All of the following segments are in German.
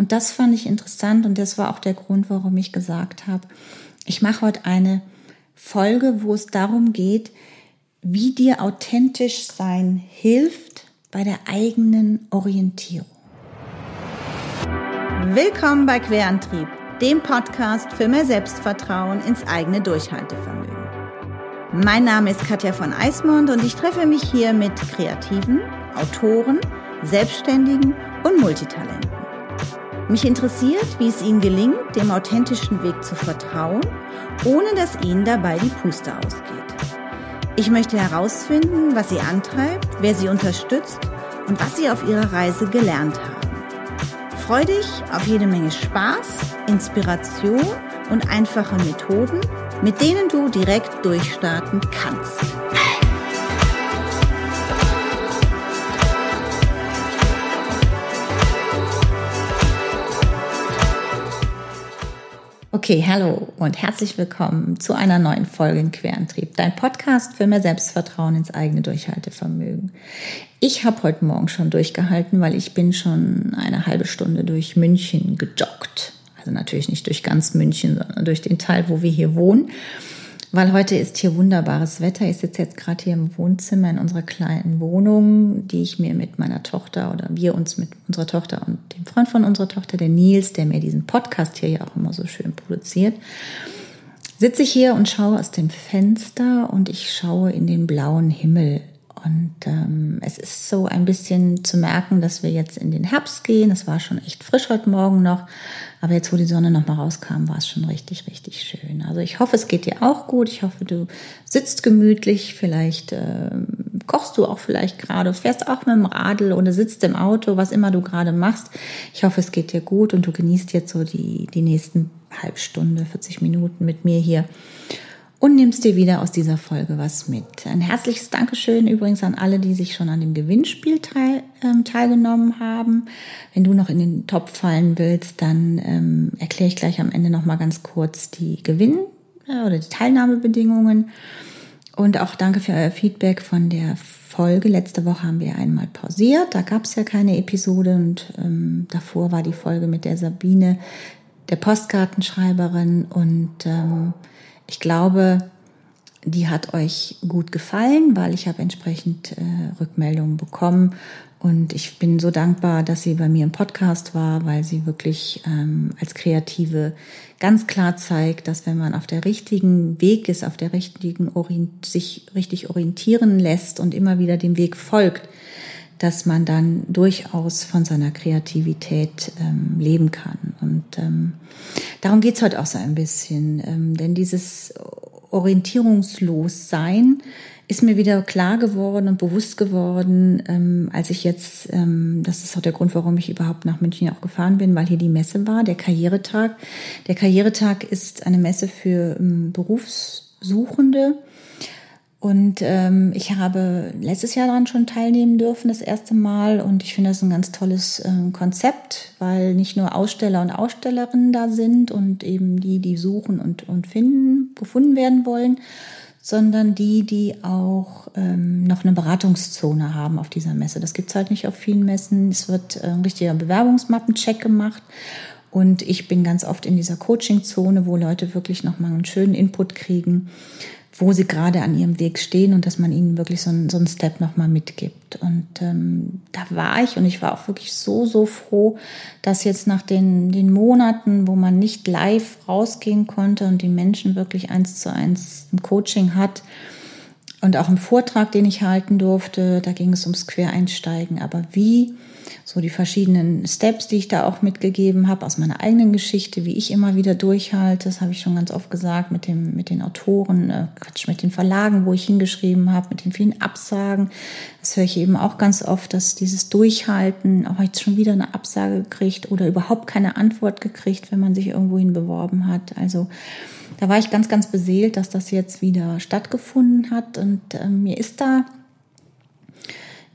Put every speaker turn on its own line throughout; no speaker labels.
Und das fand ich interessant und das war auch der Grund, warum ich gesagt habe, ich mache heute eine Folge, wo es darum geht, wie dir authentisch sein hilft bei der eigenen Orientierung. Willkommen bei Querantrieb, dem Podcast für mehr Selbstvertrauen ins eigene Durchhaltevermögen. Mein Name ist Katja von Eismond und ich treffe mich hier mit Kreativen, Autoren, Selbstständigen und Multitalenten. Mich interessiert, wie es ihnen gelingt, dem authentischen Weg zu vertrauen, ohne dass ihnen dabei die Puste ausgeht. Ich möchte herausfinden, was sie antreibt, wer sie unterstützt und was sie auf ihrer Reise gelernt haben. Freu dich auf jede Menge Spaß, Inspiration und einfache Methoden, mit denen du direkt durchstarten kannst. Okay, hallo und herzlich willkommen zu einer neuen Folge in Querantrieb, dein Podcast für mehr Selbstvertrauen ins eigene Durchhaltevermögen. Ich habe heute Morgen schon durchgehalten, weil ich bin schon eine halbe Stunde durch München gejoggt. Also natürlich nicht durch ganz München, sondern durch den Teil, wo wir hier wohnen weil heute ist hier wunderbares Wetter. Ich sitze jetzt gerade hier im Wohnzimmer in unserer kleinen Wohnung, die ich mir mit meiner Tochter oder wir uns mit unserer Tochter und dem Freund von unserer Tochter, der Nils, der mir diesen Podcast hier ja auch immer so schön produziert, sitze ich hier und schaue aus dem Fenster und ich schaue in den blauen Himmel. Und ähm, es ist so ein bisschen zu merken, dass wir jetzt in den Herbst gehen. Es war schon echt frisch heute Morgen noch. Aber jetzt, wo die Sonne noch mal rauskam, war es schon richtig, richtig schön. Also ich hoffe, es geht dir auch gut. Ich hoffe, du sitzt gemütlich. Vielleicht äh, kochst du auch vielleicht gerade, fährst auch mit dem Radl oder sitzt im Auto, was immer du gerade machst. Ich hoffe, es geht dir gut und du genießt jetzt so die, die nächsten Halbstunde, 40 Minuten mit mir hier und nimmst dir wieder aus dieser Folge was mit. Ein herzliches Dankeschön übrigens an alle, die sich schon an dem Gewinnspiel teil, ähm, teilgenommen haben. Wenn du noch in den Topf fallen willst, dann ähm, erkläre ich gleich am Ende noch mal ganz kurz die Gewinn- äh, oder die Teilnahmebedingungen. Und auch danke für euer Feedback von der Folge. Letzte Woche haben wir einmal pausiert. Da gab es ja keine Episode und ähm, davor war die Folge mit der Sabine, der Postkartenschreiberin und ähm, ich glaube, die hat euch gut gefallen, weil ich habe entsprechend äh, Rückmeldungen bekommen. Und ich bin so dankbar, dass sie bei mir im Podcast war, weil sie wirklich ähm, als Kreative ganz klar zeigt, dass wenn man auf der richtigen Weg ist, auf der richtigen sich richtig orientieren lässt und immer wieder dem Weg folgt, dass man dann durchaus von seiner Kreativität ähm, leben kann. Und ähm, darum geht's heute auch so ein bisschen. Ähm, denn dieses Orientierungslossein ist mir wieder klar geworden und bewusst geworden, ähm, als ich jetzt, ähm, das ist auch der Grund, warum ich überhaupt nach München auch gefahren bin, weil hier die Messe war, der Karrieretag. Der Karrieretag ist eine Messe für ähm, Berufssuchende und ähm, ich habe letztes Jahr daran schon teilnehmen dürfen, das erste Mal. Und ich finde das ein ganz tolles ähm, Konzept, weil nicht nur Aussteller und Ausstellerinnen da sind und eben die, die suchen und, und finden, gefunden werden wollen, sondern die, die auch ähm, noch eine Beratungszone haben auf dieser Messe. Das gibt's halt nicht auf vielen Messen. Es wird äh, ein richtiger Bewerbungsmappencheck gemacht. Und ich bin ganz oft in dieser Coachingzone, wo Leute wirklich nochmal einen schönen Input kriegen wo sie gerade an ihrem Weg stehen und dass man ihnen wirklich so, einen, so einen Step nochmal mitgibt. Und ähm, da war ich und ich war auch wirklich so, so froh, dass jetzt nach den, den Monaten, wo man nicht live rausgehen konnte und die Menschen wirklich eins zu eins im Coaching hat, und auch im Vortrag, den ich halten durfte, da ging es ums Quereinsteigen. Aber wie so die verschiedenen Steps, die ich da auch mitgegeben habe aus meiner eigenen Geschichte, wie ich immer wieder durchhalte, das habe ich schon ganz oft gesagt, mit, dem, mit den Autoren, äh, Quatsch, mit den Verlagen, wo ich hingeschrieben habe, mit den vielen Absagen. Das höre ich eben auch ganz oft, dass dieses Durchhalten, auch jetzt schon wieder eine Absage gekriegt oder überhaupt keine Antwort gekriegt, wenn man sich irgendwohin beworben hat. Also da war ich ganz, ganz beseelt, dass das jetzt wieder stattgefunden hat und äh, mir ist da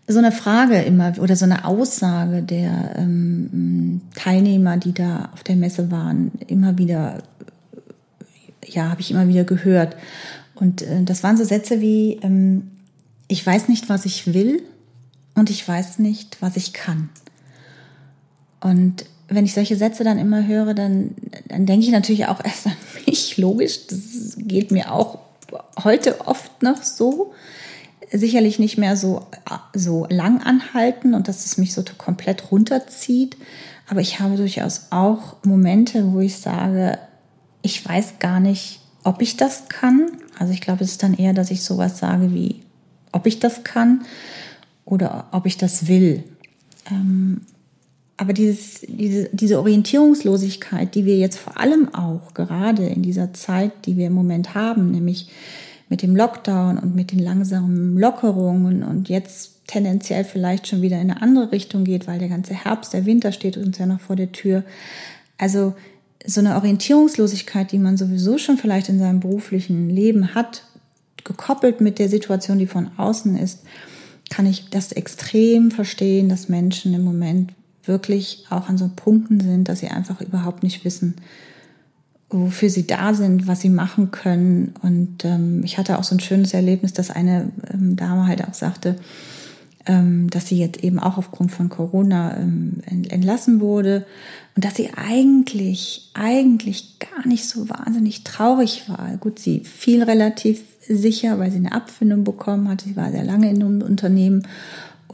so eine Frage immer oder so eine Aussage der ähm, Teilnehmer, die da auf der Messe waren, immer wieder, ja, habe ich immer wieder gehört. Und äh, das waren so Sätze wie, ähm, ich weiß nicht, was ich will und ich weiß nicht, was ich kann. Und wenn ich solche Sätze dann immer höre, dann, dann denke ich natürlich auch erst an mich, logisch. Das geht mir auch heute oft noch so. Sicherlich nicht mehr so, so lang anhalten und dass es mich so komplett runterzieht. Aber ich habe durchaus auch Momente, wo ich sage, ich weiß gar nicht, ob ich das kann. Also ich glaube, es ist dann eher, dass ich sowas sage wie, ob ich das kann oder ob ich das will. Ähm, aber dieses, diese, diese Orientierungslosigkeit, die wir jetzt vor allem auch gerade in dieser Zeit, die wir im Moment haben, nämlich mit dem Lockdown und mit den langsamen Lockerungen und jetzt tendenziell vielleicht schon wieder in eine andere Richtung geht, weil der ganze Herbst, der Winter steht uns ja noch vor der Tür. Also so eine Orientierungslosigkeit, die man sowieso schon vielleicht in seinem beruflichen Leben hat, gekoppelt mit der Situation, die von außen ist, kann ich das extrem verstehen, dass Menschen im Moment wirklich auch an so Punkten sind, dass sie einfach überhaupt nicht wissen, wofür sie da sind, was sie machen können. Und ähm, ich hatte auch so ein schönes Erlebnis, dass eine ähm, Dame halt auch sagte, ähm, dass sie jetzt eben auch aufgrund von Corona ähm, entlassen wurde und dass sie eigentlich, eigentlich gar nicht so wahnsinnig traurig war. Gut, sie fiel relativ sicher, weil sie eine Abfindung bekommen hat. Sie war sehr lange in einem Unternehmen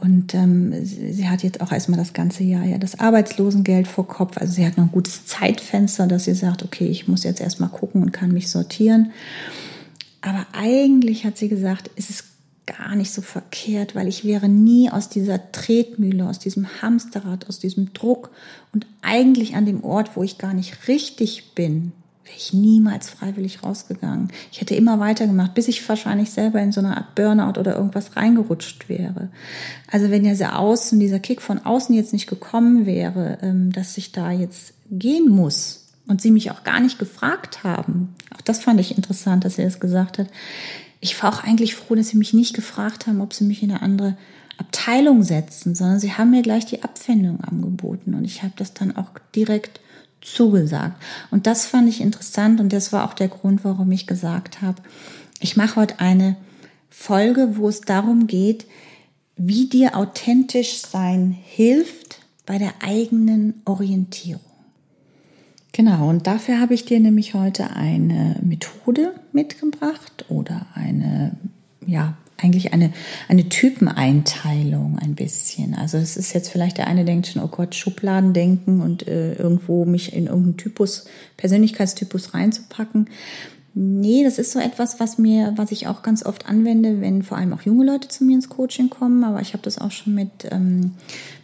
und ähm, sie, sie, hat jetzt auch erstmal das ganze Jahr ja das Arbeitslosengeld vor Kopf. Also sie hat noch ein gutes Zeitfenster, dass sie sagt, okay, ich muss jetzt erstmal gucken und kann mich sortieren. Aber eigentlich hat sie gesagt, ist es gar nicht so verkehrt, weil ich wäre nie aus dieser Tretmühle, aus diesem Hamsterrad, aus diesem Druck und eigentlich an dem Ort, wo ich gar nicht richtig bin, wäre ich niemals freiwillig rausgegangen. Ich hätte immer weitergemacht, bis ich wahrscheinlich selber in so eine Art Burnout oder irgendwas reingerutscht wäre. Also wenn dieser Außen, dieser Kick von außen jetzt nicht gekommen wäre, ähm, dass ich da jetzt gehen muss und sie mich auch gar nicht gefragt haben, auch das fand ich interessant, dass er das gesagt hat. Ich war auch eigentlich froh, dass sie mich nicht gefragt haben, ob sie mich in eine andere Abteilung setzen, sondern sie haben mir gleich die Abfindung angeboten und ich habe das dann auch direkt zugesagt. Und das fand ich interessant und das war auch der Grund, warum ich gesagt habe, ich mache heute eine Folge, wo es darum geht, wie dir authentisch sein hilft bei der eigenen Orientierung. Genau, und dafür habe ich dir nämlich heute eine Methode mitgebracht oder eine ja, eigentlich eine, eine Typeneinteilung ein bisschen. Also es ist jetzt vielleicht der eine denkt schon, oh Gott, Schubladen denken und äh, irgendwo mich in irgendeinen Typus, Persönlichkeitstypus reinzupacken. Nee, das ist so etwas, was mir, was ich auch ganz oft anwende, wenn vor allem auch junge Leute zu mir ins Coaching kommen. Aber ich habe das auch schon mit, ähm,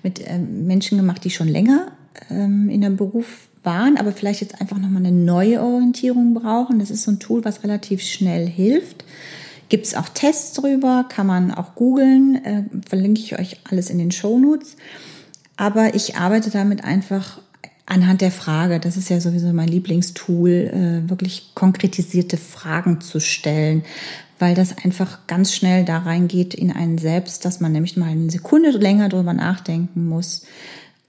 mit ähm, Menschen gemacht, die schon länger ähm, in einem Beruf waren, aber vielleicht jetzt einfach nochmal eine neue Orientierung brauchen. Das ist so ein Tool, was relativ schnell hilft. Gibt es auch Tests drüber, kann man auch googeln, äh, verlinke ich euch alles in den Show Notes. Aber ich arbeite damit einfach anhand der Frage, das ist ja sowieso mein Lieblingstool, äh, wirklich konkretisierte Fragen zu stellen, weil das einfach ganz schnell da reingeht in einen selbst, dass man nämlich mal eine Sekunde länger drüber nachdenken muss,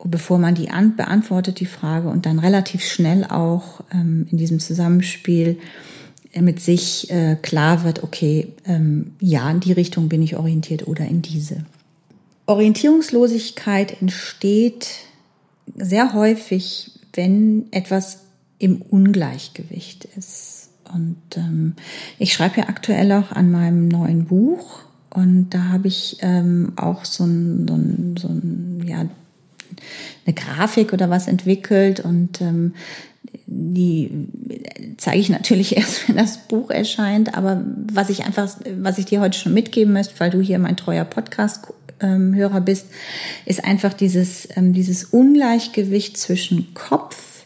bevor man die an, beantwortet, die Frage, und dann relativ schnell auch ähm, in diesem Zusammenspiel mit sich äh, klar wird, okay, ähm, ja, in die Richtung bin ich orientiert oder in diese. Orientierungslosigkeit entsteht sehr häufig, wenn etwas im Ungleichgewicht ist. Und ähm, ich schreibe ja aktuell auch an meinem neuen Buch und da habe ich ähm, auch so ein, so ein, so ein ja, eine Grafik oder was entwickelt und ähm, die zeige ich natürlich erst, wenn das Buch erscheint. Aber was ich einfach, was ich dir heute schon mitgeben möchte, weil du hier mein treuer Podcast-Hörer bist, ist einfach dieses, ähm, dieses Ungleichgewicht zwischen Kopf,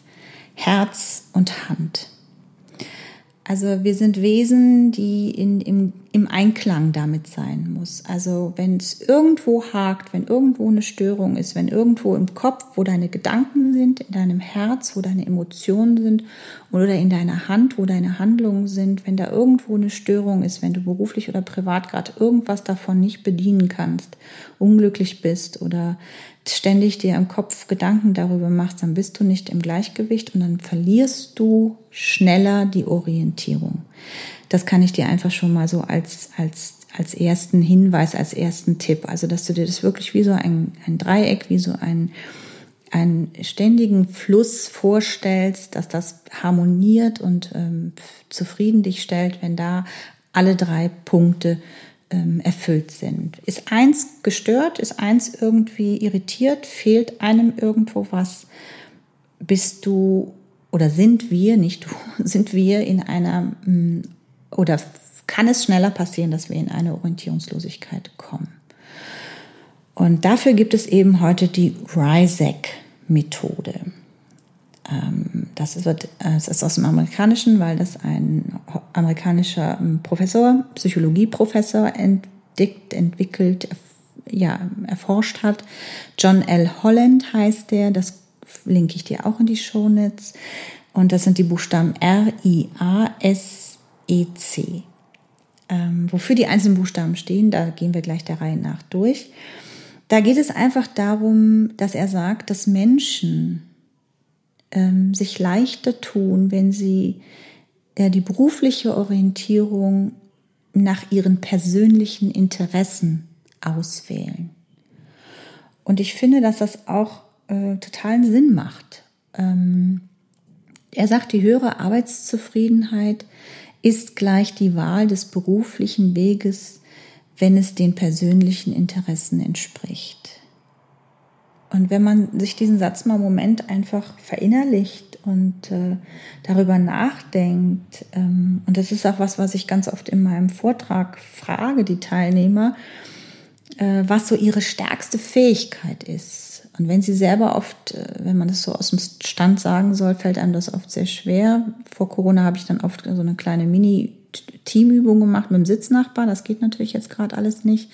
Herz und Hand. Also wir sind Wesen, die in, im, im Einklang damit sein muss. Also wenn es irgendwo hakt, wenn irgendwo eine Störung ist, wenn irgendwo im Kopf, wo deine Gedanken sind, in deinem Herz, wo deine Emotionen sind oder in deiner Hand, wo deine Handlungen sind, wenn da irgendwo eine Störung ist, wenn du beruflich oder privat gerade irgendwas davon nicht bedienen kannst, unglücklich bist oder ständig dir im Kopf Gedanken darüber machst, dann bist du nicht im Gleichgewicht und dann verlierst du schneller die Orientierung. Das kann ich dir einfach schon mal so als, als, als ersten Hinweis, als ersten Tipp. Also, dass du dir das wirklich wie so ein, ein Dreieck, wie so ein, einen ständigen Fluss vorstellst, dass das harmoniert und ähm, zufrieden dich stellt, wenn da alle drei Punkte ähm, erfüllt sind. Ist eins gestört, ist eins irgendwie irritiert, fehlt einem irgendwo was, bist du oder sind wir, nicht du, sind wir in einer mm, oder kann es schneller passieren, dass wir in eine Orientierungslosigkeit kommen. Und dafür gibt es eben heute die RISEC-Methode. Ähm, das, wird, das ist aus dem Amerikanischen, weil das ein amerikanischer ähm, Professor, Psychologieprofessor entdeckt, entwickelt, ja, erforscht hat. John L. Holland heißt der, das linke ich dir auch in die Shownotes. Und das sind die Buchstaben R, I, A, S, E, C. Ähm, wofür die einzelnen Buchstaben stehen, da gehen wir gleich der Reihe nach durch. Da geht es einfach darum, dass er sagt, dass Menschen ähm, sich leichter tun, wenn sie äh, die berufliche Orientierung nach ihren persönlichen Interessen auswählen. Und ich finde, dass das auch äh, totalen Sinn macht. Ähm, er sagt, die höhere Arbeitszufriedenheit ist gleich die Wahl des beruflichen Weges, wenn es den persönlichen Interessen entspricht. Und wenn man sich diesen Satz mal im Moment einfach verinnerlicht und äh, darüber nachdenkt, ähm, und das ist auch was, was ich ganz oft in meinem Vortrag frage, die Teilnehmer, äh, was so ihre stärkste Fähigkeit ist. Und wenn sie selber oft, äh, wenn man das so aus dem Stand sagen soll, fällt einem das oft sehr schwer. Vor Corona habe ich dann oft so eine kleine Mini-Teamübung gemacht mit dem Sitznachbar. Das geht natürlich jetzt gerade alles nicht.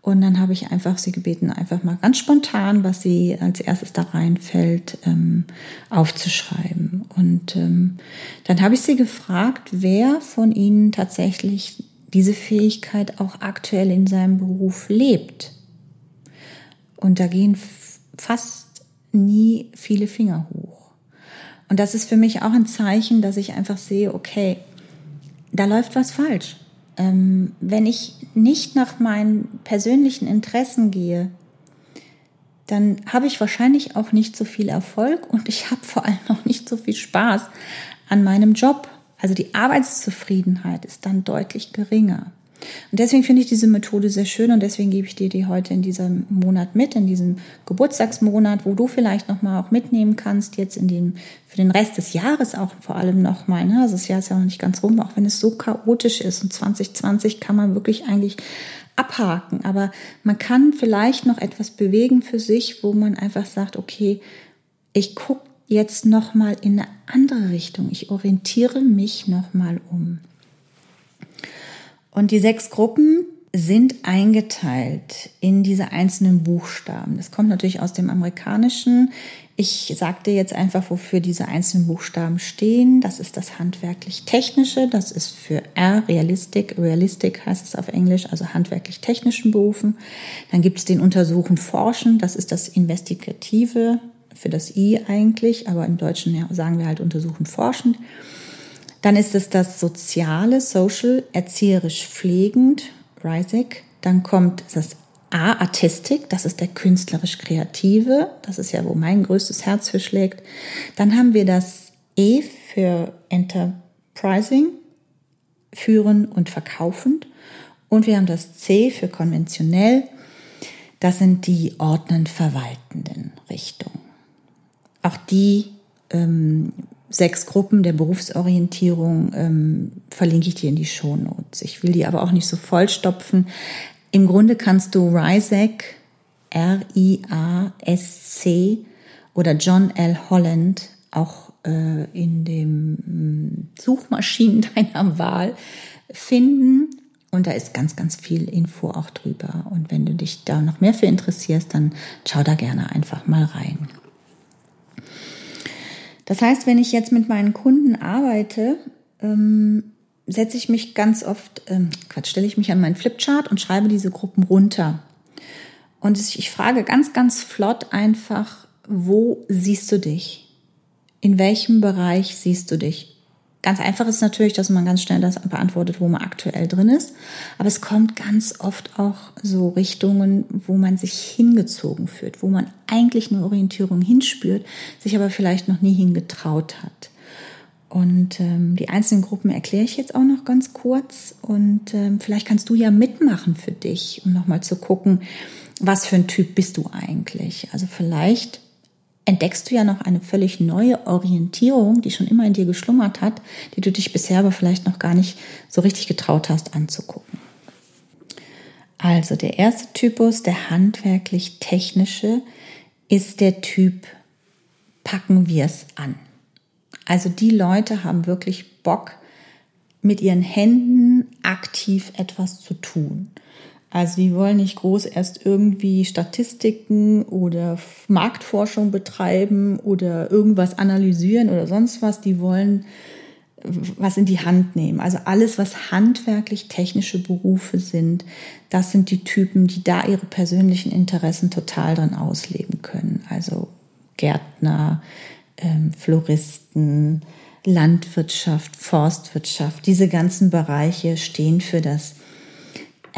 Und dann habe ich einfach sie gebeten, einfach mal ganz spontan, was sie als erstes da reinfällt, ähm, aufzuschreiben. Und ähm, dann habe ich sie gefragt, wer von ihnen tatsächlich diese Fähigkeit auch aktuell in seinem Beruf lebt. Und da gehen fast nie viele Finger hoch. Und das ist für mich auch ein Zeichen, dass ich einfach sehe, okay, da läuft was falsch. Ähm, wenn ich nicht nach meinen persönlichen Interessen gehe, dann habe ich wahrscheinlich auch nicht so viel Erfolg und ich habe vor allem auch nicht so viel Spaß an meinem Job. Also die Arbeitszufriedenheit ist dann deutlich geringer. Und deswegen finde ich diese Methode sehr schön und deswegen gebe ich dir die heute in diesem Monat mit, in diesem Geburtstagsmonat, wo du vielleicht nochmal auch mitnehmen kannst, jetzt in dem, für den Rest des Jahres auch vor allem nochmal. Ne? Also das Jahr ist ja noch nicht ganz rum, auch wenn es so chaotisch ist und 2020 kann man wirklich eigentlich abhaken. Aber man kann vielleicht noch etwas bewegen für sich, wo man einfach sagt, okay, ich gucke jetzt nochmal in eine andere Richtung. Ich orientiere mich nochmal um. Und die sechs Gruppen sind eingeteilt in diese einzelnen Buchstaben. Das kommt natürlich aus dem Amerikanischen. Ich sagte jetzt einfach, wofür diese einzelnen Buchstaben stehen. Das ist das handwerklich-technische. Das ist für R, Realistik. Realistik heißt es auf Englisch, also handwerklich-technischen Berufen. Dann gibt es den Untersuchen, Forschen. Das ist das Investigative für das I eigentlich, aber im Deutschen sagen wir halt Untersuchen, Forschen. Dann ist es das Soziale, Social, erzieherisch pflegend, RISEC. Dann kommt das A, Artistik, das ist der künstlerisch-kreative, das ist ja, wo mein größtes Herz für schlägt. Dann haben wir das E für Enterprising, führen und verkaufend. Und wir haben das C für konventionell, das sind die ordnend verwaltenden Richtungen. Auch die ähm, sechs Gruppen der Berufsorientierung ähm, verlinke ich dir in die Shownotes. Ich will die aber auch nicht so vollstopfen. Im Grunde kannst du RISAC, R-I-A-S-C oder John L. Holland auch äh, in dem mm, Suchmaschinen deiner Wahl finden. Und da ist ganz, ganz viel Info auch drüber. Und wenn du dich da noch mehr für interessierst, dann schau da gerne einfach mal rein. Das heißt, wenn ich jetzt mit meinen Kunden arbeite, ähm, setze ich mich ganz oft, ähm, Quatsch, stelle ich mich an meinen Flipchart und schreibe diese Gruppen runter. Und ich frage ganz, ganz flott einfach, wo siehst du dich? In welchem Bereich siehst du dich? Ganz einfach ist natürlich, dass man ganz schnell das beantwortet, wo man aktuell drin ist. Aber es kommt ganz oft auch so Richtungen, wo man sich hingezogen fühlt, wo man eigentlich eine Orientierung hinspürt, sich aber vielleicht noch nie hingetraut hat. Und ähm, die einzelnen Gruppen erkläre ich jetzt auch noch ganz kurz. Und ähm, vielleicht kannst du ja mitmachen für dich, um nochmal zu gucken, was für ein Typ bist du eigentlich. Also vielleicht entdeckst du ja noch eine völlig neue Orientierung, die schon immer in dir geschlummert hat, die du dich bisher aber vielleicht noch gar nicht so richtig getraut hast anzugucken. Also der erste Typus, der handwerklich-technische, ist der Typ, packen wir es an. Also die Leute haben wirklich Bock, mit ihren Händen aktiv etwas zu tun. Also die wollen nicht groß erst irgendwie Statistiken oder Marktforschung betreiben oder irgendwas analysieren oder sonst was. Die wollen was in die Hand nehmen. Also alles, was handwerklich technische Berufe sind, das sind die Typen, die da ihre persönlichen Interessen total dran ausleben können. Also Gärtner, ähm, Floristen, Landwirtschaft, Forstwirtschaft, diese ganzen Bereiche stehen für das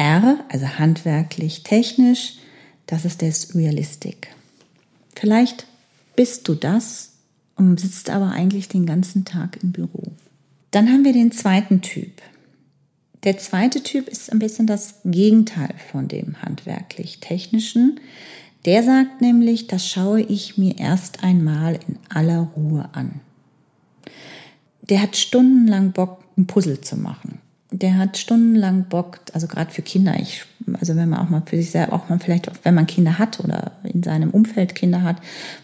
R, also handwerklich, technisch, das ist das Realistik. Vielleicht bist du das und sitzt aber eigentlich den ganzen Tag im Büro. Dann haben wir den zweiten Typ. Der zweite Typ ist ein bisschen das Gegenteil von dem handwerklich-technischen. Der sagt nämlich, das schaue ich mir erst einmal in aller Ruhe an. Der hat stundenlang Bock, ein Puzzle zu machen der hat stundenlang Bock, also gerade für Kinder, ich, also wenn man auch mal für sich selber, auch mal vielleicht, wenn man Kinder hat oder in seinem Umfeld Kinder hat,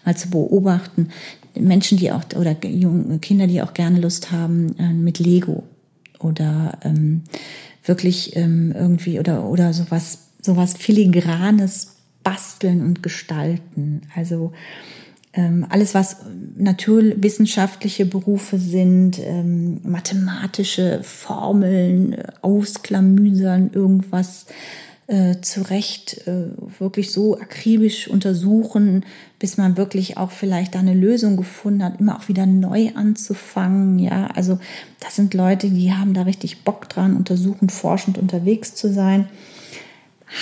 mal zu beobachten, Menschen, die auch, oder junge Kinder, die auch gerne Lust haben äh, mit Lego oder ähm, wirklich ähm, irgendwie oder, oder sowas, sowas filigranes basteln und gestalten. Also alles, was naturwissenschaftliche Berufe sind, ähm, mathematische Formeln, äh, ausklamüsern, irgendwas äh, zurecht äh, wirklich so akribisch untersuchen, bis man wirklich auch vielleicht da eine Lösung gefunden hat, immer auch wieder neu anzufangen. Ja, also das sind Leute, die haben da richtig Bock dran, untersuchend, forschend unterwegs zu sein.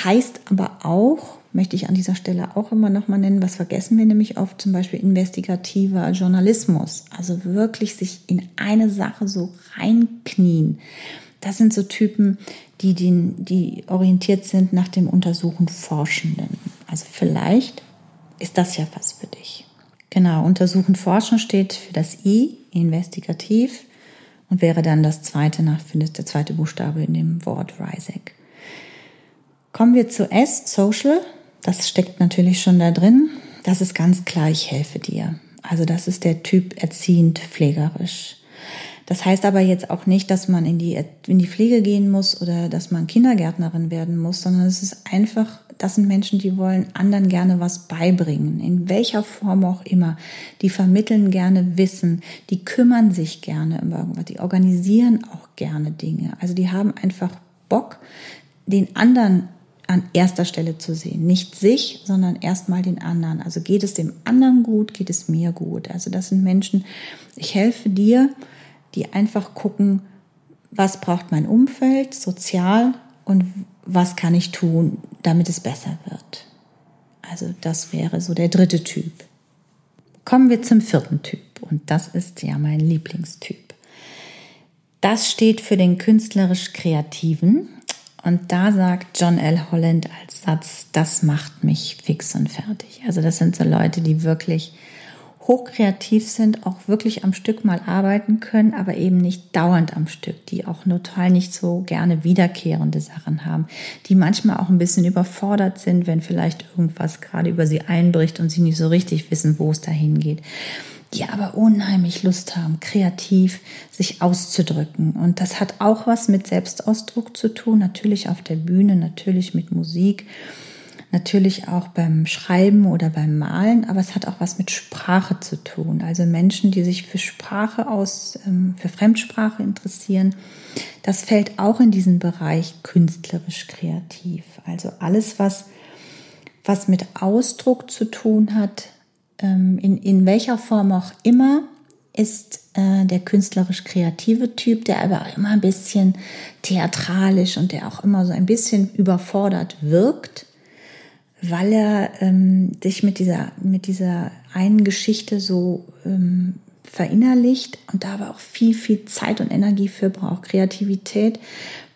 Heißt aber auch, möchte ich an dieser Stelle auch immer noch mal nennen, was vergessen wir nämlich oft, zum Beispiel investigativer Journalismus. Also wirklich sich in eine Sache so reinknien. Das sind so Typen, die, den, die orientiert sind nach dem Untersuchen Forschenden. Also vielleicht ist das ja was für dich. Genau, Untersuchen Forschen steht für das I, investigativ, und wäre dann das zweite nach, findest der zweite Buchstabe in dem Wort RISEC. Kommen wir zu S, Social. Das steckt natürlich schon da drin. Das ist ganz klar, ich helfe dir. Also das ist der Typ erziehend pflegerisch. Das heißt aber jetzt auch nicht, dass man in die, in die Pflege gehen muss oder dass man Kindergärtnerin werden muss, sondern es ist einfach, das sind Menschen, die wollen anderen gerne was beibringen, in welcher Form auch immer. Die vermitteln gerne Wissen, die kümmern sich gerne um irgendwas, die organisieren auch gerne Dinge. Also die haben einfach Bock, den anderen an erster Stelle zu sehen. Nicht sich, sondern erstmal den anderen. Also geht es dem anderen gut, geht es mir gut. Also das sind Menschen, ich helfe dir, die einfach gucken, was braucht mein Umfeld sozial und was kann ich tun, damit es besser wird. Also das wäre so der dritte Typ. Kommen wir zum vierten Typ und das ist ja mein Lieblingstyp. Das steht für den künstlerisch Kreativen und da sagt John L. Holland als Satz, das macht mich fix und fertig. Also das sind so Leute, die wirklich hochkreativ sind, auch wirklich am Stück mal arbeiten können, aber eben nicht dauernd am Stück, die auch total nicht so gerne wiederkehrende Sachen haben, die manchmal auch ein bisschen überfordert sind, wenn vielleicht irgendwas gerade über sie einbricht und sie nicht so richtig wissen, wo es dahin geht die aber unheimlich Lust haben, kreativ sich auszudrücken. Und das hat auch was mit Selbstausdruck zu tun, natürlich auf der Bühne, natürlich mit Musik, natürlich auch beim Schreiben oder beim Malen, aber es hat auch was mit Sprache zu tun. Also Menschen, die sich für Sprache aus, ähm, für Fremdsprache interessieren, das fällt auch in diesen Bereich künstlerisch kreativ. Also alles, was, was mit Ausdruck zu tun hat, in, in welcher Form auch immer, ist äh, der künstlerisch-kreative Typ, der aber immer ein bisschen theatralisch und der auch immer so ein bisschen überfordert wirkt, weil er ähm, sich mit dieser, mit dieser einen Geschichte so ähm, verinnerlicht und da aber auch viel, viel Zeit und Energie für braucht. Kreativität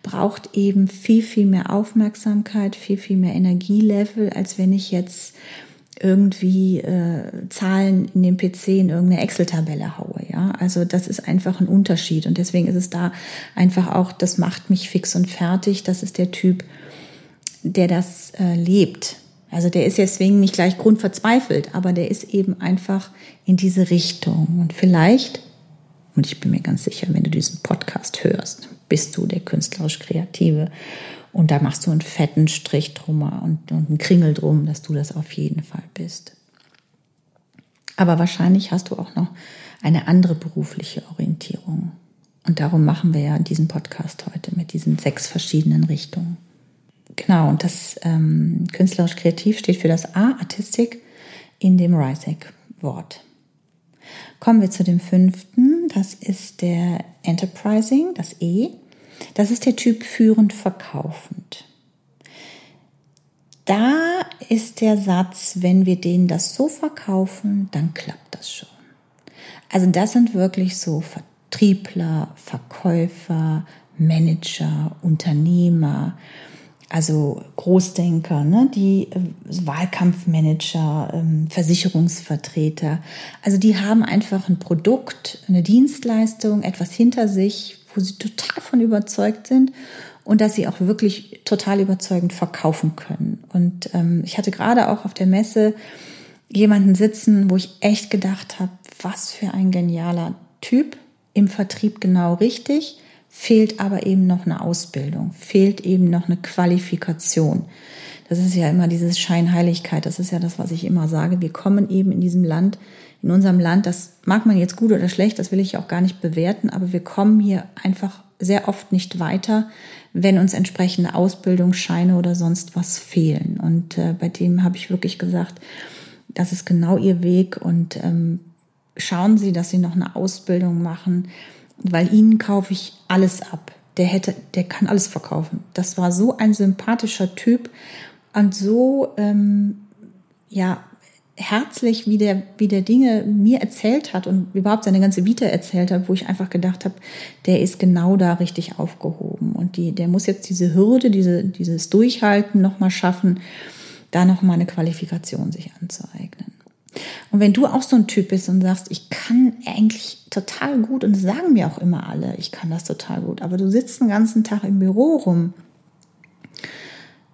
braucht eben viel, viel mehr Aufmerksamkeit, viel, viel mehr Energielevel, als wenn ich jetzt irgendwie äh, Zahlen in den PC in irgendeine Excel-Tabelle haue. Ja, also das ist einfach ein Unterschied und deswegen ist es da einfach auch, das macht mich fix und fertig. Das ist der Typ, der das äh, lebt. Also der ist deswegen nicht gleich grundverzweifelt, aber der ist eben einfach in diese Richtung. Und vielleicht, und ich bin mir ganz sicher, wenn du diesen Podcast hörst, bist du der künstlerisch Kreative. Und da machst du einen fetten Strich drum und, und einen Kringel drum, dass du das auf jeden Fall bist. Aber wahrscheinlich hast du auch noch eine andere berufliche Orientierung. Und darum machen wir ja diesen Podcast heute mit diesen sechs verschiedenen Richtungen. Genau, und das ähm, künstlerisch kreativ steht für das A, Artistik, in dem RISEC-Wort. Kommen wir zu dem fünften, das ist der Enterprising, das E. Das ist der Typ führend verkaufend. Da ist der Satz, wenn wir denen das so verkaufen, dann klappt das schon. Also das sind wirklich so Vertriebler, Verkäufer, Manager, Unternehmer, also Großdenker, ne, die äh, Wahlkampfmanager, ähm, Versicherungsvertreter. Also die haben einfach ein Produkt, eine Dienstleistung, etwas hinter sich, wo sie total von überzeugt sind und dass sie auch wirklich total überzeugend verkaufen können. Und ähm, ich hatte gerade auch auf der Messe jemanden sitzen, wo ich echt gedacht habe, was für ein genialer Typ, im Vertrieb genau richtig, fehlt aber eben noch eine Ausbildung, fehlt eben noch eine Qualifikation. Das ist ja immer dieses Scheinheiligkeit, das ist ja das, was ich immer sage. Wir kommen eben in diesem Land in unserem Land, das mag man jetzt gut oder schlecht, das will ich auch gar nicht bewerten, aber wir kommen hier einfach sehr oft nicht weiter, wenn uns entsprechende Ausbildungsscheine oder sonst was fehlen. Und äh, bei dem habe ich wirklich gesagt, das ist genau ihr Weg und ähm, schauen Sie, dass Sie noch eine Ausbildung machen, weil Ihnen kaufe ich alles ab. Der hätte, der kann alles verkaufen. Das war so ein sympathischer Typ und so ähm, ja herzlich, wie der, wie der Dinge mir erzählt hat und überhaupt seine ganze Vita erzählt hat, wo ich einfach gedacht habe, der ist genau da richtig aufgehoben. Und die, der muss jetzt diese Hürde, diese, dieses Durchhalten nochmal schaffen, da nochmal eine Qualifikation sich anzueignen. Und wenn du auch so ein Typ bist und sagst, ich kann eigentlich total gut, und das sagen mir auch immer alle, ich kann das total gut, aber du sitzt den ganzen Tag im Büro rum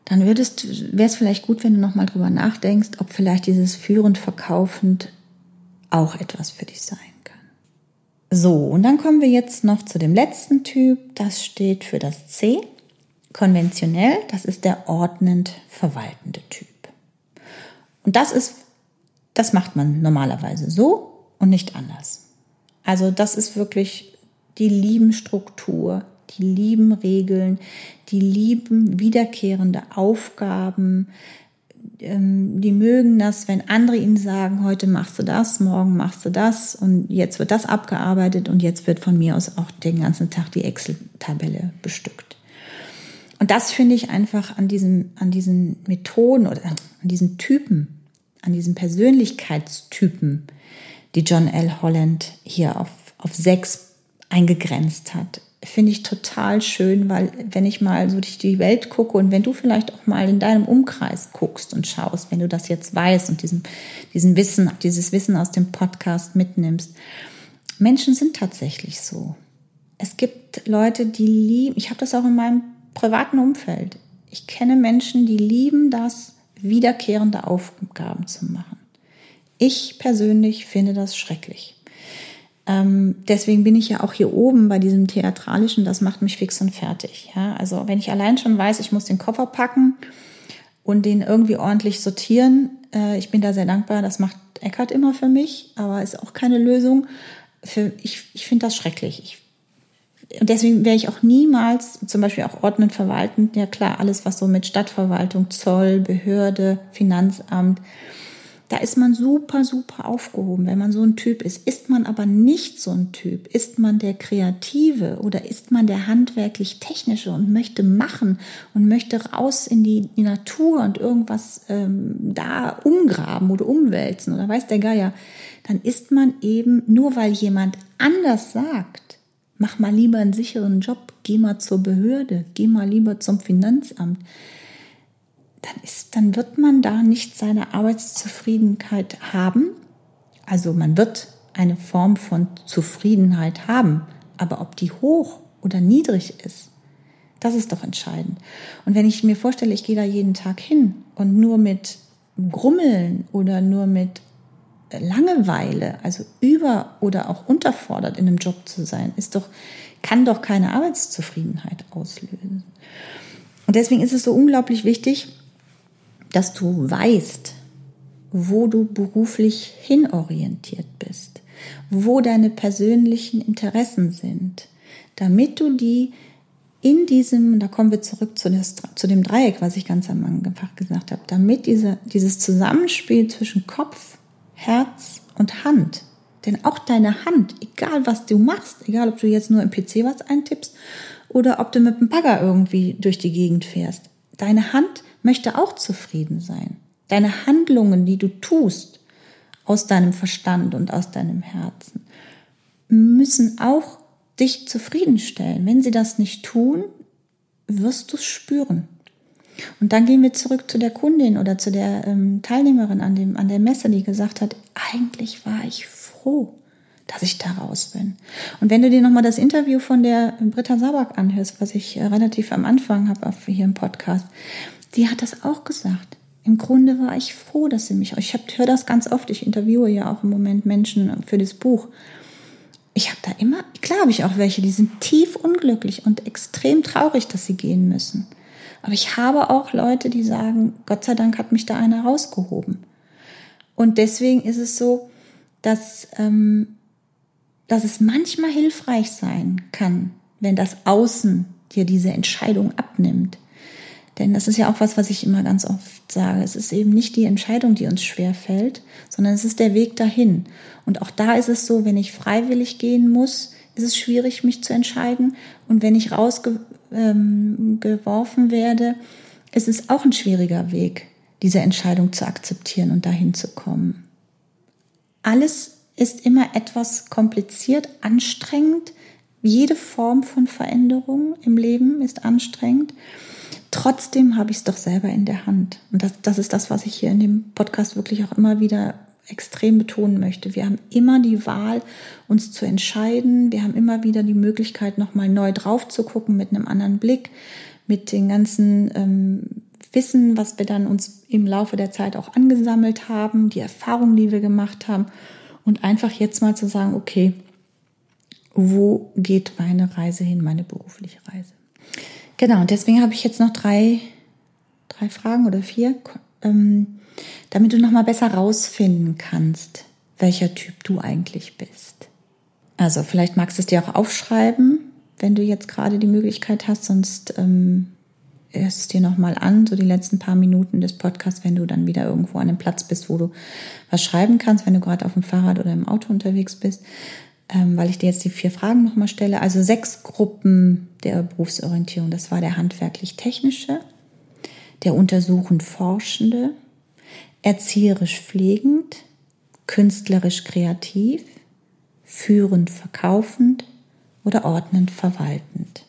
dann würdest, wäre es vielleicht gut, wenn du nochmal drüber nachdenkst, ob vielleicht dieses führend verkaufend auch etwas für dich sein kann. So, und dann kommen wir jetzt noch zu dem letzten Typ. Das steht für das C. Konventionell, das ist der ordnend verwaltende Typ. Und das ist, das macht man normalerweise so und nicht anders. Also das ist wirklich die lieben Struktur, die lieben Regeln, die lieben wiederkehrende Aufgaben, ähm, die mögen das, wenn andere ihnen sagen, heute machst du das, morgen machst du das und jetzt wird das abgearbeitet und jetzt wird von mir aus auch den ganzen Tag die Excel-Tabelle bestückt. Und das finde ich einfach an diesen, an diesen Methoden oder an diesen Typen, an diesen Persönlichkeitstypen, die John L. Holland hier auf, auf sechs eingegrenzt hat, finde ich total schön, weil wenn ich mal so durch die Welt gucke und wenn du vielleicht auch mal in deinem Umkreis guckst und schaust, wenn du das jetzt weißt und diesen, diesen Wissen, dieses Wissen aus dem Podcast mitnimmst, Menschen sind tatsächlich so. Es gibt Leute, die lieben, ich habe das auch in meinem privaten Umfeld. Ich kenne Menschen, die lieben das, wiederkehrende Aufgaben zu machen. Ich persönlich finde das schrecklich. Ähm, deswegen bin ich ja auch hier oben bei diesem Theatralischen, das macht mich fix und fertig. Ja? Also wenn ich allein schon weiß, ich muss den Koffer packen und den irgendwie ordentlich sortieren, äh, ich bin da sehr dankbar, das macht Eckart immer für mich, aber ist auch keine Lösung. Für, ich ich finde das schrecklich. Ich, und deswegen wäre ich auch niemals, zum Beispiel auch ordnend verwaltend, ja klar, alles was so mit Stadtverwaltung, Zoll, Behörde, Finanzamt, Da ist man super, super aufgehoben, wenn man so ein Typ ist. Ist man aber nicht so ein Typ, ist man der Kreative oder ist man der handwerklich-technische und möchte machen und möchte raus in die, die Natur und irgendwas ähm, da umgraben oder umwälzen oder weiß der Geier, dann ist man eben, nur weil jemand anders sagt, mach mal lieber einen sicheren Job, geh mal zur Behörde, geh mal lieber zum Finanzamt, dann, ist, dann wird man da nicht seine Arbeitszufriedenheit haben. Also man wird eine Form von Zufriedenheit haben, aber ob die hoch oder niedrig ist, das ist doch entscheidend. Und wenn ich mir vorstelle, ich gehe da jeden Tag hin und nur mit Grummeln oder nur mit Langeweile, also über oder auch unterfordert in einem Job zu sein, ist doch, kann doch keine Arbeitszufriedenheit auslösen. Und deswegen ist es so unglaublich wichtig, dass du weißt, wo du beruflich hinorientiert bist, wo deine persönlichen Interessen sind, damit du die in diesem, da kommen wir zurück zu, des, zu dem Dreieck, was ich ganz am Anfang gesagt habe, damit diese, dieses Zusammenspiel zwischen Kopf, Herz und Hand, denn auch deine Hand, egal was du machst, egal ob du jetzt nur im PC was eintippst oder ob du mit dem Bagger irgendwie durch die Gegend fährst, deine Hand möchte auch zufrieden sein. Deine Handlungen, die du tust, aus deinem Verstand und aus deinem Herzen, müssen auch dich zufriedenstellen. Wenn sie das nicht tun, wirst du es spüren. Und dann gehen wir zurück zu der Kundin oder zu der ähm, Teilnehmerin an, dem, an der Messe, die gesagt hat, eigentlich war ich froh, dass ich da raus bin. Und wenn du dir nochmal das Interview von der Britta Sabak anhörst, was ich äh, relativ am Anfang habe hier im Podcast, die hat das auch gesagt. Im Grunde war ich froh, dass sie mich. Ich höre das ganz oft. Ich interviewe ja auch im Moment Menschen für das Buch. Ich habe da immer, klar habe ich auch welche, die sind tief unglücklich und extrem traurig, dass sie gehen müssen. Aber ich habe auch Leute, die sagen, Gott sei Dank hat mich da einer rausgehoben. Und deswegen ist es so, dass, ähm, dass es manchmal hilfreich sein kann, wenn das Außen dir diese Entscheidung abnimmt. Denn das ist ja auch was, was ich immer ganz oft sage. Es ist eben nicht die Entscheidung, die uns schwer fällt, sondern es ist der Weg dahin. Und auch da ist es so, wenn ich freiwillig gehen muss, ist es schwierig, mich zu entscheiden. Und wenn ich rausgeworfen ähm, werde, ist es auch ein schwieriger Weg, diese Entscheidung zu akzeptieren und dahin zu kommen. Alles ist immer etwas kompliziert, anstrengend. Jede Form von Veränderung im Leben ist anstrengend. Trotzdem habe ich es doch selber in der Hand. Und das, das ist das, was ich hier in dem Podcast wirklich auch immer wieder extrem betonen möchte. Wir haben immer die Wahl, uns zu entscheiden. Wir haben immer wieder die Möglichkeit, nochmal neu drauf zu gucken mit einem anderen Blick, mit den ganzen ähm, Wissen, was wir dann uns im Laufe der Zeit auch angesammelt haben, die Erfahrungen, die wir gemacht haben und einfach jetzt mal zu sagen, okay, wo geht meine Reise hin, meine berufliche Reise? Genau, und deswegen habe ich jetzt noch drei, drei Fragen oder vier, ähm, damit du nochmal besser rausfinden kannst, welcher Typ du eigentlich bist. Also vielleicht magst du es dir auch aufschreiben, wenn du jetzt gerade die Möglichkeit hast, sonst ähm, hörst es dir nochmal an, so die letzten paar Minuten des Podcasts, wenn du dann wieder irgendwo an einem Platz bist, wo du was schreiben kannst, wenn du gerade auf dem Fahrrad oder im Auto unterwegs bist ähm, weil ich dir jetzt die vier Fragen nochmal stelle. Also sechs Gruppen der Berufsorientierung. Das war der handwerklich-technische, der untersuchend-forschende, erzieherisch-pflegend, künstlerisch-kreativ, führend-verkaufend oder ordnend-verwaltend.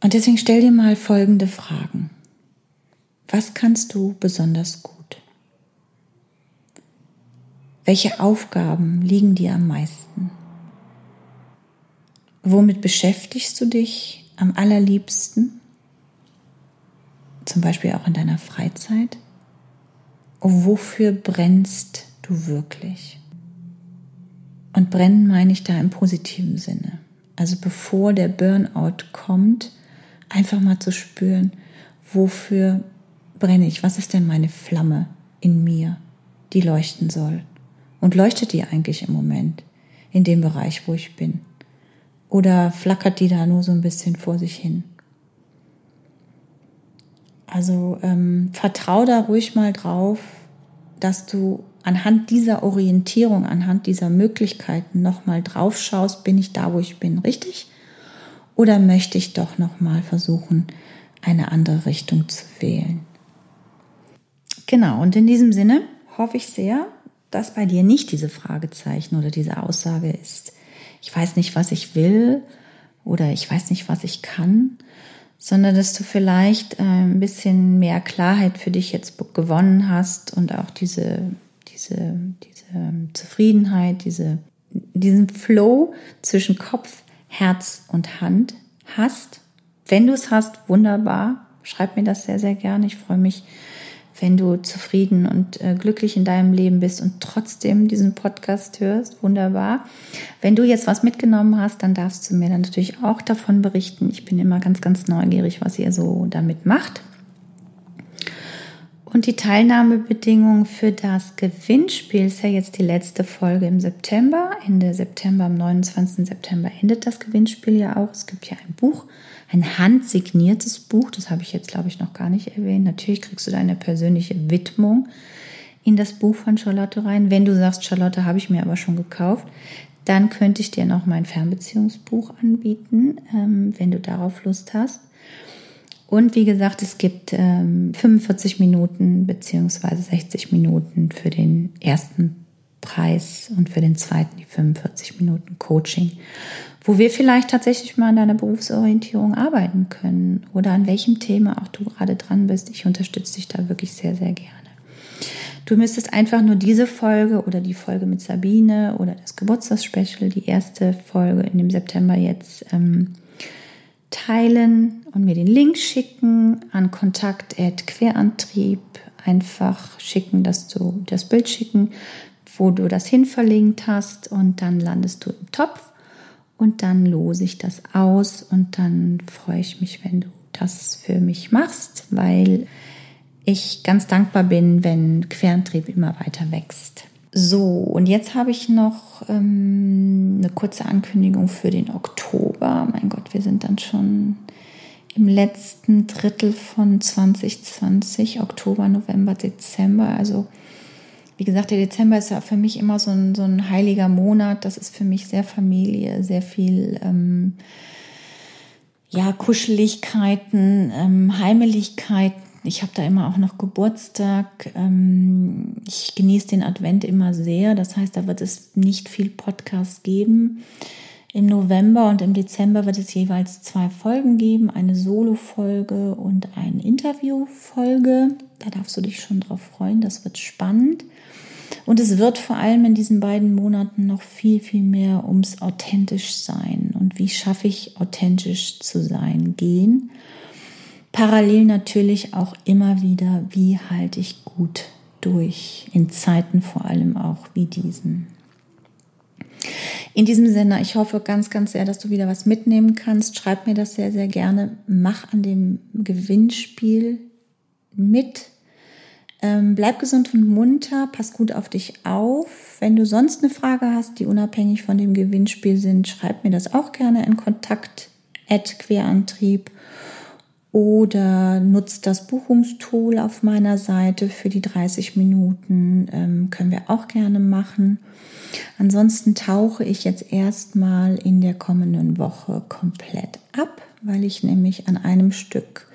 Und deswegen stell dir mal folgende Fragen. Was kannst du besonders gut? Welche Aufgaben liegen dir am meisten? Womit beschäftigst du dich am allerliebsten? Zum Beispiel auch in deiner Freizeit? Und wofür brennst du wirklich? Und brennen meine ich da im positiven Sinne. Also bevor der Burnout kommt, einfach mal zu spüren, wofür brenne ich? Was ist denn meine Flamme in mir, die leuchten soll? Und leuchtet die eigentlich im Moment in dem Bereich, wo ich bin? Oder flackert die da nur so ein bisschen vor sich hin? Also ähm, vertrau da ruhig mal drauf, dass du anhand dieser Orientierung, anhand dieser Möglichkeiten nochmal drauf schaust, bin ich da, wo ich bin, richtig? Oder möchte ich doch nochmal versuchen, eine andere Richtung zu wählen? Genau, und in diesem Sinne hoffe ich sehr, dass bei dir nicht diese Fragezeichen oder diese Aussage ist, ich weiß nicht, was ich will oder ich weiß nicht, was ich kann, sondern dass du vielleicht äh, ein bisschen mehr Klarheit für dich jetzt gewonnen hast und auch diese, diese, diese ähm, Zufriedenheit, diese, diesen Flow zwischen Kopf, Herz und Hand hast. Wenn du es hast, wunderbar. Schreib mir das sehr, sehr gerne. Ich freue mich, wenn du zufrieden und äh, glücklich in deinem Leben bist und trotzdem diesen Podcast hörst, wunderbar. Wenn du jetzt was mitgenommen hast, dann darfst du mir dann natürlich auch davon berichten. Ich bin immer ganz, ganz neugierig, was ihr so damit macht. Und die Teilnahmebedingungen für das Gewinnspiel ist ja jetzt die letzte Folge im September. Ende September, am 29. September endet das Gewinnspiel ja auch. Es gibt ja ein Buch ein handsigniertes Buch. Das habe ich jetzt, glaube ich, noch gar nicht erwähnt. Natürlich kriegst du deine persönliche Widmung in das Buch von Charlotte rein. Wenn du sagst, Charlotte habe ich mir aber schon gekauft, dann könnte ich dir noch mein Fernbeziehungsbuch anbieten, ähm, wenn du darauf Lust hast. Und wie gesagt, es gibt ähm, 45 Minuten beziehungsweise 60 Minuten für den ersten Preis und für den zweiten die 45 Minuten Coaching wo wir vielleicht tatsächlich mal an deiner Berufsorientierung arbeiten können oder an welchem Thema auch du gerade dran bist. Ich unterstütze dich da wirklich sehr, sehr gerne. Du müsstest einfach nur diese Folge oder die Folge mit Sabine oder das Geburtstagsspecial, die erste Folge in dem September jetzt ähm, teilen und mir den Link schicken an Kontakt Querantrieb. Einfach schicken, dass du das Bild schicken, wo du das hin verlinkt hast und dann landest du im Topf und dann lose ich das aus und dann freue ich mich, wenn du das für mich machst, weil ich ganz dankbar bin, wenn Querantrieb immer weiter wächst. So, und jetzt habe ich noch ähm, eine kurze Ankündigung für den Oktober. Mein Gott, wir sind dann schon im letzten Drittel von 2020, Oktober, November, Dezember. Also wie gesagt, der Dezember ist ja für mich immer so ein, so ein heiliger Monat. Das ist für mich sehr Familie, sehr viel ähm, ja, Kuscheligkeiten, ähm, Heimeligkeiten. Ich habe da immer auch noch Geburtstag. Ähm, ich genieße den Advent immer sehr. Das heißt, da wird es nicht viel Podcast geben. Im November und im Dezember wird es jeweils zwei Folgen geben, eine Solo-Folge und eine Interview-Folge. Da darfst du dich schon drauf freuen, das wird spannend. Und es wird vor allem in diesen beiden Monaten noch viel, viel mehr ums authentisch sein und wie schaffe ich authentisch zu sein gehen. Parallel natürlich auch immer wieder, wie halte ich gut durch, in Zeiten vor allem auch wie diesen. In diesem Sinne, ich hoffe ganz, ganz sehr, dass du wieder was mitnehmen kannst. Schreib mir das sehr, sehr gerne. Mach an dem Gewinnspiel mit ähm, bleib gesund und munter, pass gut auf dich auf. Wenn du sonst eine Frage hast, die unabhängig von dem Gewinnspiel sind, schreib mir das auch gerne in Kontakt Querantrieb oder nutzt das Buchungstool auf meiner Seite für die 30 Minuten. Ähm, können wir auch gerne machen. Ansonsten tauche ich jetzt erstmal in der kommenden Woche komplett ab, weil ich nämlich an einem Stück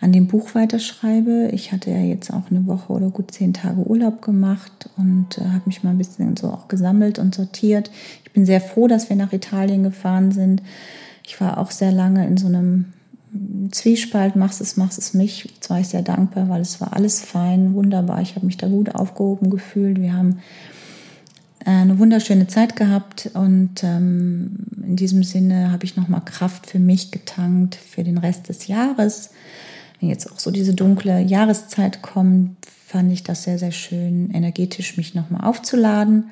an dem Buch weiterschreibe. Ich hatte ja jetzt auch eine Woche oder gut zehn Tage Urlaub gemacht und äh, habe mich mal ein bisschen so auch gesammelt und sortiert. Ich bin sehr froh, dass wir nach Italien gefahren sind. Ich war auch sehr lange in so einem Zwiespalt, machst es, machst es mich. Jetzt war ich sehr dankbar, weil es war alles fein, wunderbar. Ich habe mich da gut aufgehoben gefühlt. Wir haben äh, eine wunderschöne Zeit gehabt und ähm, in diesem Sinne habe ich nochmal Kraft für mich getankt für den Rest des Jahres wenn jetzt auch so diese dunkle Jahreszeit kommt, fand ich das sehr, sehr schön, energetisch mich nochmal aufzuladen.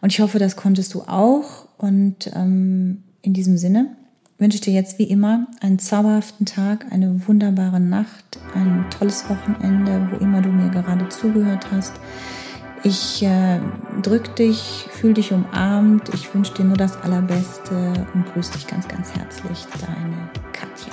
Und ich hoffe, das konntest du auch. Und ähm, in diesem Sinne wünsche ich dir jetzt wie immer einen zauberhaften Tag, eine wunderbare Nacht, ein tolles Wochenende, wo immer du mir gerade zugehört hast. Ich äh, drück dich, fühl dich umarmt. Ich wünsche dir nur das Allerbeste und grüße dich ganz, ganz herzlich. Deine Katja.